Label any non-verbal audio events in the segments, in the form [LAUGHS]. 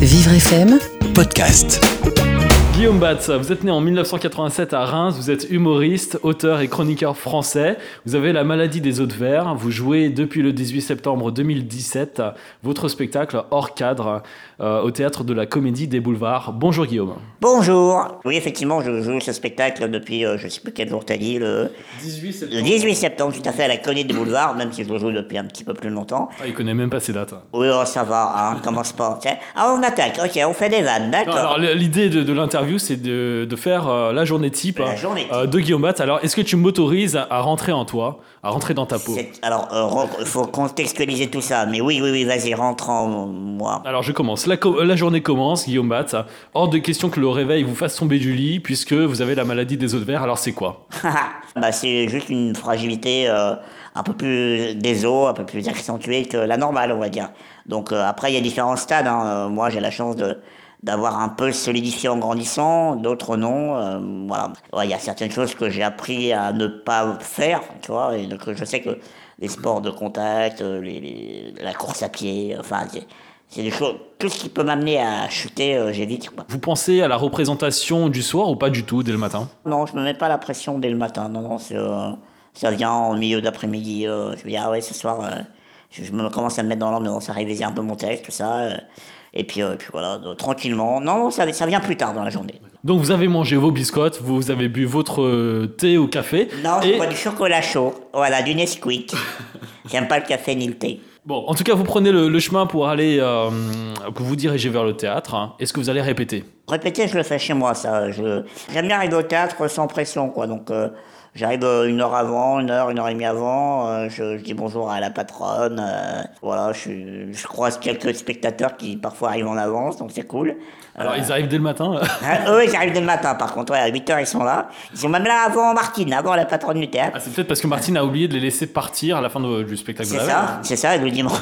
Vivre FM podcast. Guillaume Batz, vous êtes né en 1987 à Reims, vous êtes humoriste, auteur et chroniqueur français. Vous avez la maladie des eaux de verre. Vous jouez depuis le 18 septembre 2017 votre spectacle hors cadre euh, au théâtre de la Comédie des Boulevards. Bonjour Guillaume. Bonjour. Oui, effectivement, je joue ce spectacle depuis, euh, je sais plus quel jour t'as dit, le 18 le 18 septembre, tout à fait à la Comédie des Boulevards, même si je le joue depuis un petit peu plus longtemps. Ah, il connaît même pas ces dates. Oui, oh, ça va, hein, on commence pas. tiens. Ah, on attaque, ok, on fait des vannes, d'accord. alors l'idée de, de l'interview, c'est de, de faire euh, la journée type, La hein, journée type. euh, de Guillaume Batz. Alors, est-ce que tu m'autorises à, à rentrer en toi, à rentrer dans ta peau? Alors, il faut contextualiser tout ça, mais oui, oui, oui, vas-y, rentre en moi. Alors je commence. La, co- la journée commence, Guillaume Batz. Hors de question que le réveil vous fasse tomber du lit, puisque vous avez la maladie des os de verre. Alors c'est quoi? [LAUGHS] Bah, c'est juste une fragilité euh, un peu plus des os, un peu plus accentuée que la normale, on va dire. Donc euh, après, il y a différents stades. hein. Euh, moi, j'ai la chance de d'avoir un peu solidifié en grandissant, d'autres non. euh, voilà. Ouais, Il y a certaines choses que j'ai appris à ne pas faire, tu vois. Et donc, je sais que les sports de contact, euh, les, les- la course à pied, enfin, c'est- des choses. Tout ce qui peut m'amener à chuter, euh, j'évite. quoi. Vous pensez à la représentation du soir ou pas du tout dès le matin? Non, je me mets pas la pression dès le matin. Non, non, c'est, euh, ça vient en milieu d'après-midi. je me dis, ah ouais, ce soir, je, je me commence à me mettre dans l'ambiance, à réviser un peu mon texte, tout ça. Euh, et puis, euh, puis voilà, donc, tranquillement. Non, ça, ça vient plus tard dans la journée. Donc vous avez mangé vos biscottes, vous avez bu votre euh, thé au café. Non, je et bois du chocolat chaud. Voilà, du Nesquik. [LAUGHS] J'aime pas le café ni le thé. bon, en tout cas, vous prenez le, le chemin pour aller, euh, pour vous diriger vers le théâtre. hein. Est-ce que vous allez répéter? Répéter, je le fais chez moi, ça. Je... J'aime bien arriver au théâtre sans pression, quoi. Donc, euh, j'arrive euh, une heure avant, une heure, une heure et demie avant. euh, je, je dis bonjour à la patronne. euh, voilà, je, je croise quelques spectateurs qui parfois arrivent en avance, donc c'est cool. Alors ils arrivent dès le matin. Ah, [LAUGHS] eux, ils arrivent dès le matin, par contre. Ouais, à 8 heures, ils sont là. Ils sont même là avant Martine, avant la patronne du théâtre. Ah, c'est peut-être parce que Martine a oublié de les laisser partir à la fin de- du spectacle de C'est la ça, veille. c'est ça, le dimanche.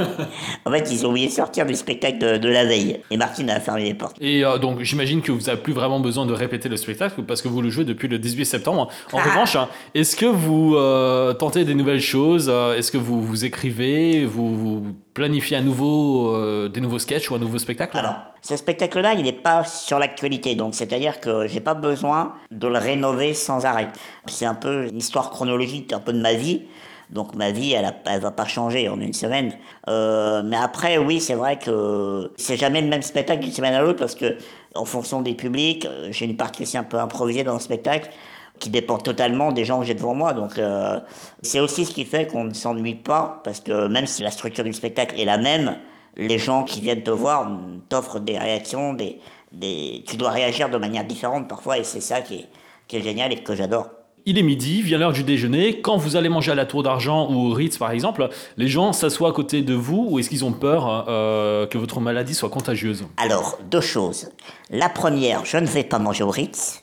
[LAUGHS] en fait, ils ont oublié de sortir du spectacle de, de la veille. Et Martine a fermé les portes. Et euh, donc j'imagine que vous n'avez plus vraiment besoin de répéter le spectacle parce que vous le jouez depuis le 18 septembre. En. Revanche, hein, est-ce que vous euh, tentez des nouvelles choses euh, Est-ce que vous, vous écrivez vous, vous planifiez à nouveau euh, des nouveaux sketchs ou un nouveau spectacle? Alors, ce spectacle-là, il n'est pas sur l'actualité, donc c'est-à-dire que j'ai pas besoin de le rénover sans arrêt. C'est un peu une histoire chronologique, un peu de ma vie. Donc ma vie, elle, elle va pas changer en une semaine. Euh, mais après, oui, c'est vrai que c'est jamais le même spectacle d'une semaine à l'autre parce que en fonction des publics, j'ai une partie aussi un peu improvisée dans le spectacle qui dépend totalement des gens que j'ai devant moi. Donc euh, c'est aussi ce qui fait qu'on ne s'ennuie pas parce que même si la structure du spectacle est la même, les gens qui viennent te voir t'offrent des réactions, des, des... tu dois réagir de manière différente parfois et c'est ça qui est, qui est génial et que j'adore. Il est midi, vient l'heure du déjeuner. Quand vous allez manger à la Tour d'Argent ou au Ritz par exemple, les gens s'assoient à côté de vous ou est-ce qu'ils ont peur euh, que votre maladie soit contagieuse? Alors, deux choses. La première, je ne vais pas manger au Ritz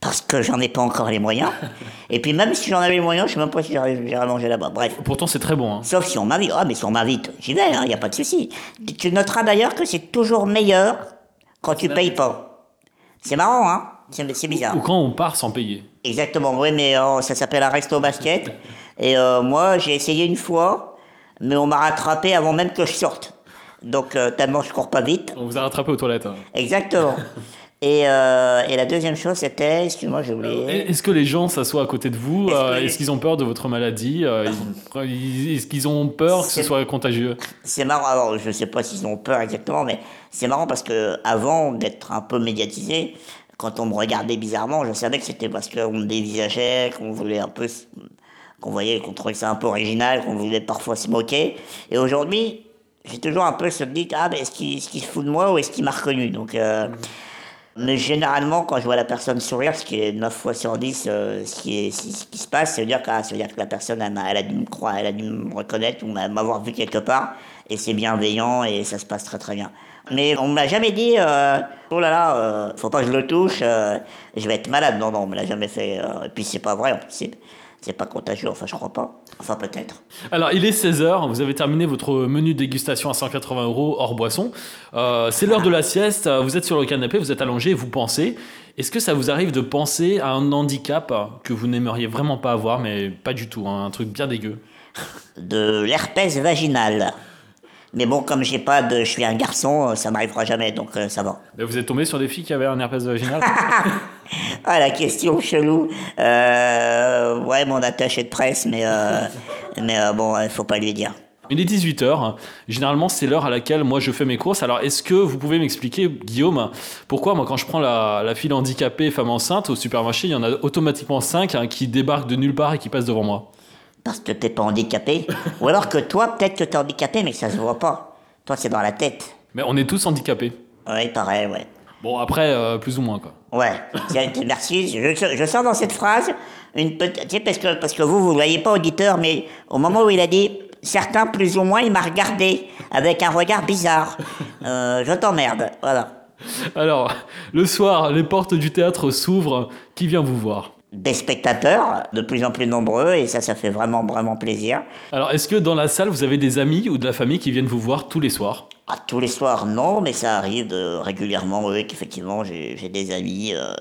parce que j'en ai pas encore les moyens. [LAUGHS] Et puis même si j'en avais les moyens, je sais même pas si j'irais j'irais manger là-bas. Bref. Pourtant c'est très bon. hein. Sauf si on m'invite. Ah, mais si on m'invite, j'y vais, il n'y a pas de souci. Tu noteras d'ailleurs que c'est toujours meilleur quand tu payes pas. C'est marrant, hein C'est c'est bizarre. Ou quand on part sans payer. Exactement, oui, mais euh, ça s'appelle un resto basket. [LAUGHS] Et euh, moi, j'ai essayé une fois, mais on m'a rattrapé avant même que je sorte. Donc, euh, tellement je cours pas vite. On vous a rattrapé aux toilettes. hein. Exactement. [LAUGHS] Et, euh, et la deuxième chose, c'était, excuse-moi, j'ai oublié. Est-ce que les gens s'assoient à côté de vous Est-ce euh, qu'ils ont peur de votre maladie euh, Est-ce qu'ils ont peur que ce soit contagieux? C'est marrant, alors je sais pas s'ils ont peur exactement, mais c'est marrant parce que avant d'être un peu médiatisé, quand on me regardait bizarrement, je savais que c'était parce qu'on me dévisageait, qu'on voulait un peu, qu'on voyait, qu'on trouvait ça un peu original, qu'on voulait parfois se moquer. Et aujourd'hui, j'ai toujours un peu ce dit, ah, mais est-ce qu'il est se fout de moi ou est-ce qu'il m'a reconnu? Donc, euh, mais généralement, quand je vois la personne sourire, ce qui est 9 fois sur 10, euh, ce, qui se passe, ça veut dire que, ah, la personne, elle, a dû me croire, elle a dû me reconnaître ou m'a- m'avoir vu quelque part, et c'est bienveillant et ça se passe très très bien. Mais on me l'a jamais dit, euh, oh là là, euh, faut pas que je le touche, euh, je vais être malade. Non, non, on me l'a jamais fait. et puis c'est pas vrai, en c'est, c'est pas contagieux, enfin je crois pas. Enfin peut-être. Alors, il est 16h, vous avez terminé votre menu dégustation à 180 euros hors boisson. Euh, c'est l'heure de la sieste, vous êtes sur le canapé, vous êtes allongé, vous pensez. Est-ce que ça vous arrive de penser à un handicap que vous n'aimeriez vraiment pas avoir, mais pas du tout, hein, un truc bien dégueu? De l'herpès vaginal. Mais bon, comme j'ai pas de, je suis un garçon, euh, ça m'arrivera jamais, donc euh, ça va. Mais vous êtes tombé sur des filles qui avaient un herpès vaginal? [LAUGHS] Ah, la question chelou. Euh, ouais, mon attaché de presse, mais, euh, mais euh, bon, il faut pas lui dire. Il est 18h. Généralement, c'est l'heure à laquelle moi je fais mes courses. Alors, est-ce que vous pouvez m'expliquer, Guillaume, pourquoi moi, quand je prends la, la file handicapée femme enceinte au supermarché, il y en a automatiquement 5 qui débarquent de nulle part et qui passent devant moi? Parce que t'es pas handicapé. [LAUGHS] Ou alors que toi, peut-être que t'es handicapé, mais que ça se voit pas. Toi, c'est dans la tête. Mais on est tous handicapés. Ouais, pareil, ouais. Bon, après, euh, plus ou moins, quoi. Ouais, merci. Je, je sens dans cette phrase une petite. Tu sais, parce que, parce que vous, vous ne voyez pas, auditeur, mais au moment où il a dit certains plus ou moins, il m'a regardé avec un regard bizarre. Euh, je t'emmerde, voilà. Alors, le soir, les portes du théâtre s'ouvrent. Qui vient vous voir? Des spectateurs, de plus en plus nombreux, et ça, ça fait vraiment, vraiment plaisir. Alors, est-ce que dans la salle, vous avez des amis ou de la famille qui viennent vous voir tous les soirs? Ah, tous les soirs, non, mais ça arrive de- régulièrement, oui, qu'effectivement, j'ai des amis. euh,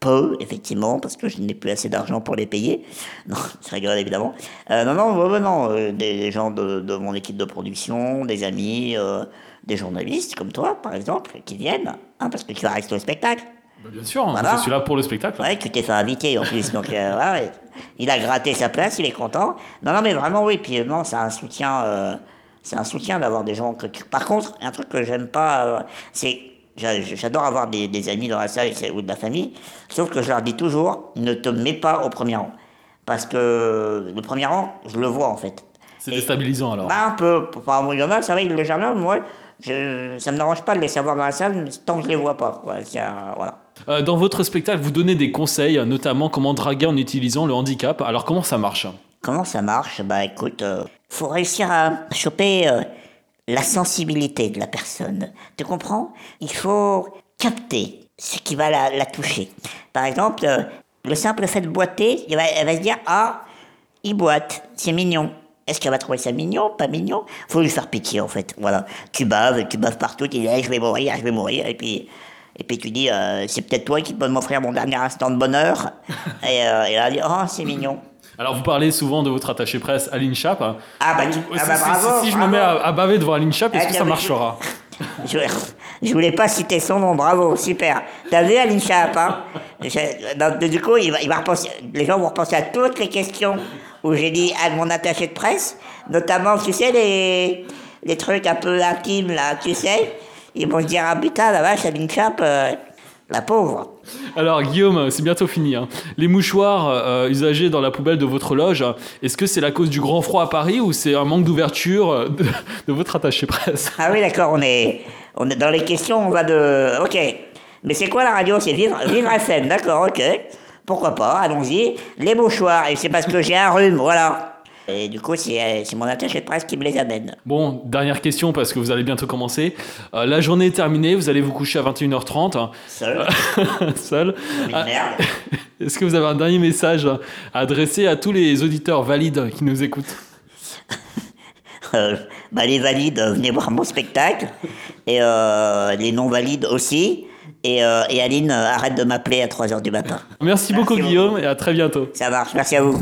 peu, effectivement, parce que je n'ai plus assez d'argent pour les payer. [LAUGHS] Non, je rigole évidemment. Euh, non, non, ouais, ouais, non, euh, des, des gens de, de mon équipe de production, des amis, euh, des journalistes comme toi, par exemple, qui viennent, hein, parce que tu vas rester au spectacle. Bah, Bien sûr, Voilà. je suis là pour le spectacle. Ouais, tu t'es fait inviter en plus, donc euh, ouais. il a gratté sa place, il est content. Non, non, mais vraiment oui, puis euh, non, c'est un soutien, euh, c'est un soutien d'avoir des gens que. Par contre, un truc que j'aime pas, euh, c'est j'a- j'adore avoir des, des amis dans la salle ou de la famille, sauf que je leur dis toujours, ne te mets pas au premier rang, parce que le premier rang, je le vois en fait. C'est déstabilisant alors. Bah, un peu. Enfin, il y en a, ça va, ils le jardin, moi, je, ça me dérange pas de les savoir dans la salle tant que je les vois pas. quoi. C'est un- voilà. Euh, dans votre spectacle, vous donnez des conseils, notamment comment draguer en utilisant le handicap. Alors, comment ça marche? Comment ça marche? Bah écoute, euh, faut réussir à choper euh, la sensibilité de la personne. Tu comprends? Il faut capter ce qui va la, toucher. Par exemple, euh, le simple fait de boiter, elle va se dire Ah, il boite, c'est mignon. Est-ce qu'elle va trouver ça mignon? Pas mignon Faut lui faire pitié en fait. Voilà. Tu baves, tu baves partout, tu dis Eh, Je vais mourir, je vais mourir. Et puis. Et puis tu dis, euh, c'est peut-être toi qui peux m'offrir mon dernier instant de bonheur. et, euh, et là, elle dit, oh, c'est mignon. Alors, vous parlez souvent de votre attaché presse, Aline Chap. Ah bah, Si- ah bah, si- bravo, si je me mets à, à baver devant Aline Chap, est-ce Ah, que ça marchera Je, je voulais pas citer son nom, bravo, super. T'as vu Aline Chap, hein? Je- donc, Du coup, il va, il va repenser, les gens vont repenser à toutes les questions où j'ai dit à mon attaché de presse, notamment, tu sais, les, les trucs un peu intimes, là, tu sais? Ils vont se dire, ah putain, la vache, Aline Chap, euh, la pauvre. Alors, Guillaume, c'est bientôt fini. hein. Les mouchoirs euh, usagés dans la poubelle de votre loge, est-ce que c'est la cause du grand froid à Paris ou c'est un manque d'ouverture euh, de, de votre attaché presse? Ah oui, d'accord, on est, on est dans les questions, on va de... Ok. Mais c'est quoi la radio? C'est Vivre, Vivre FM, d'accord, ok. Pourquoi pas, allons-y. Les mouchoirs, et c'est parce que j'ai un rhume, voilà. Et du coup, c'est euh, mon attaché de presse qui me les amène. Bon, dernière question parce que vous allez bientôt commencer. Euh, la journée est terminée, vous allez vous coucher à 21h30, Seul, [LAUGHS] seul. Ah. [LAUGHS] Est-ce que vous avez un dernier message à adresser à tous les auditeurs valides qui nous écoutent? [LAUGHS] Euh, bah, les valides, venez voir mon spectacle. Et euh, les non-valides aussi. Et, euh, et Aline, arrête de m'appeler à 3h du matin. Merci beaucoup Guillaume et à très bientôt. Ça marche, merci à vous.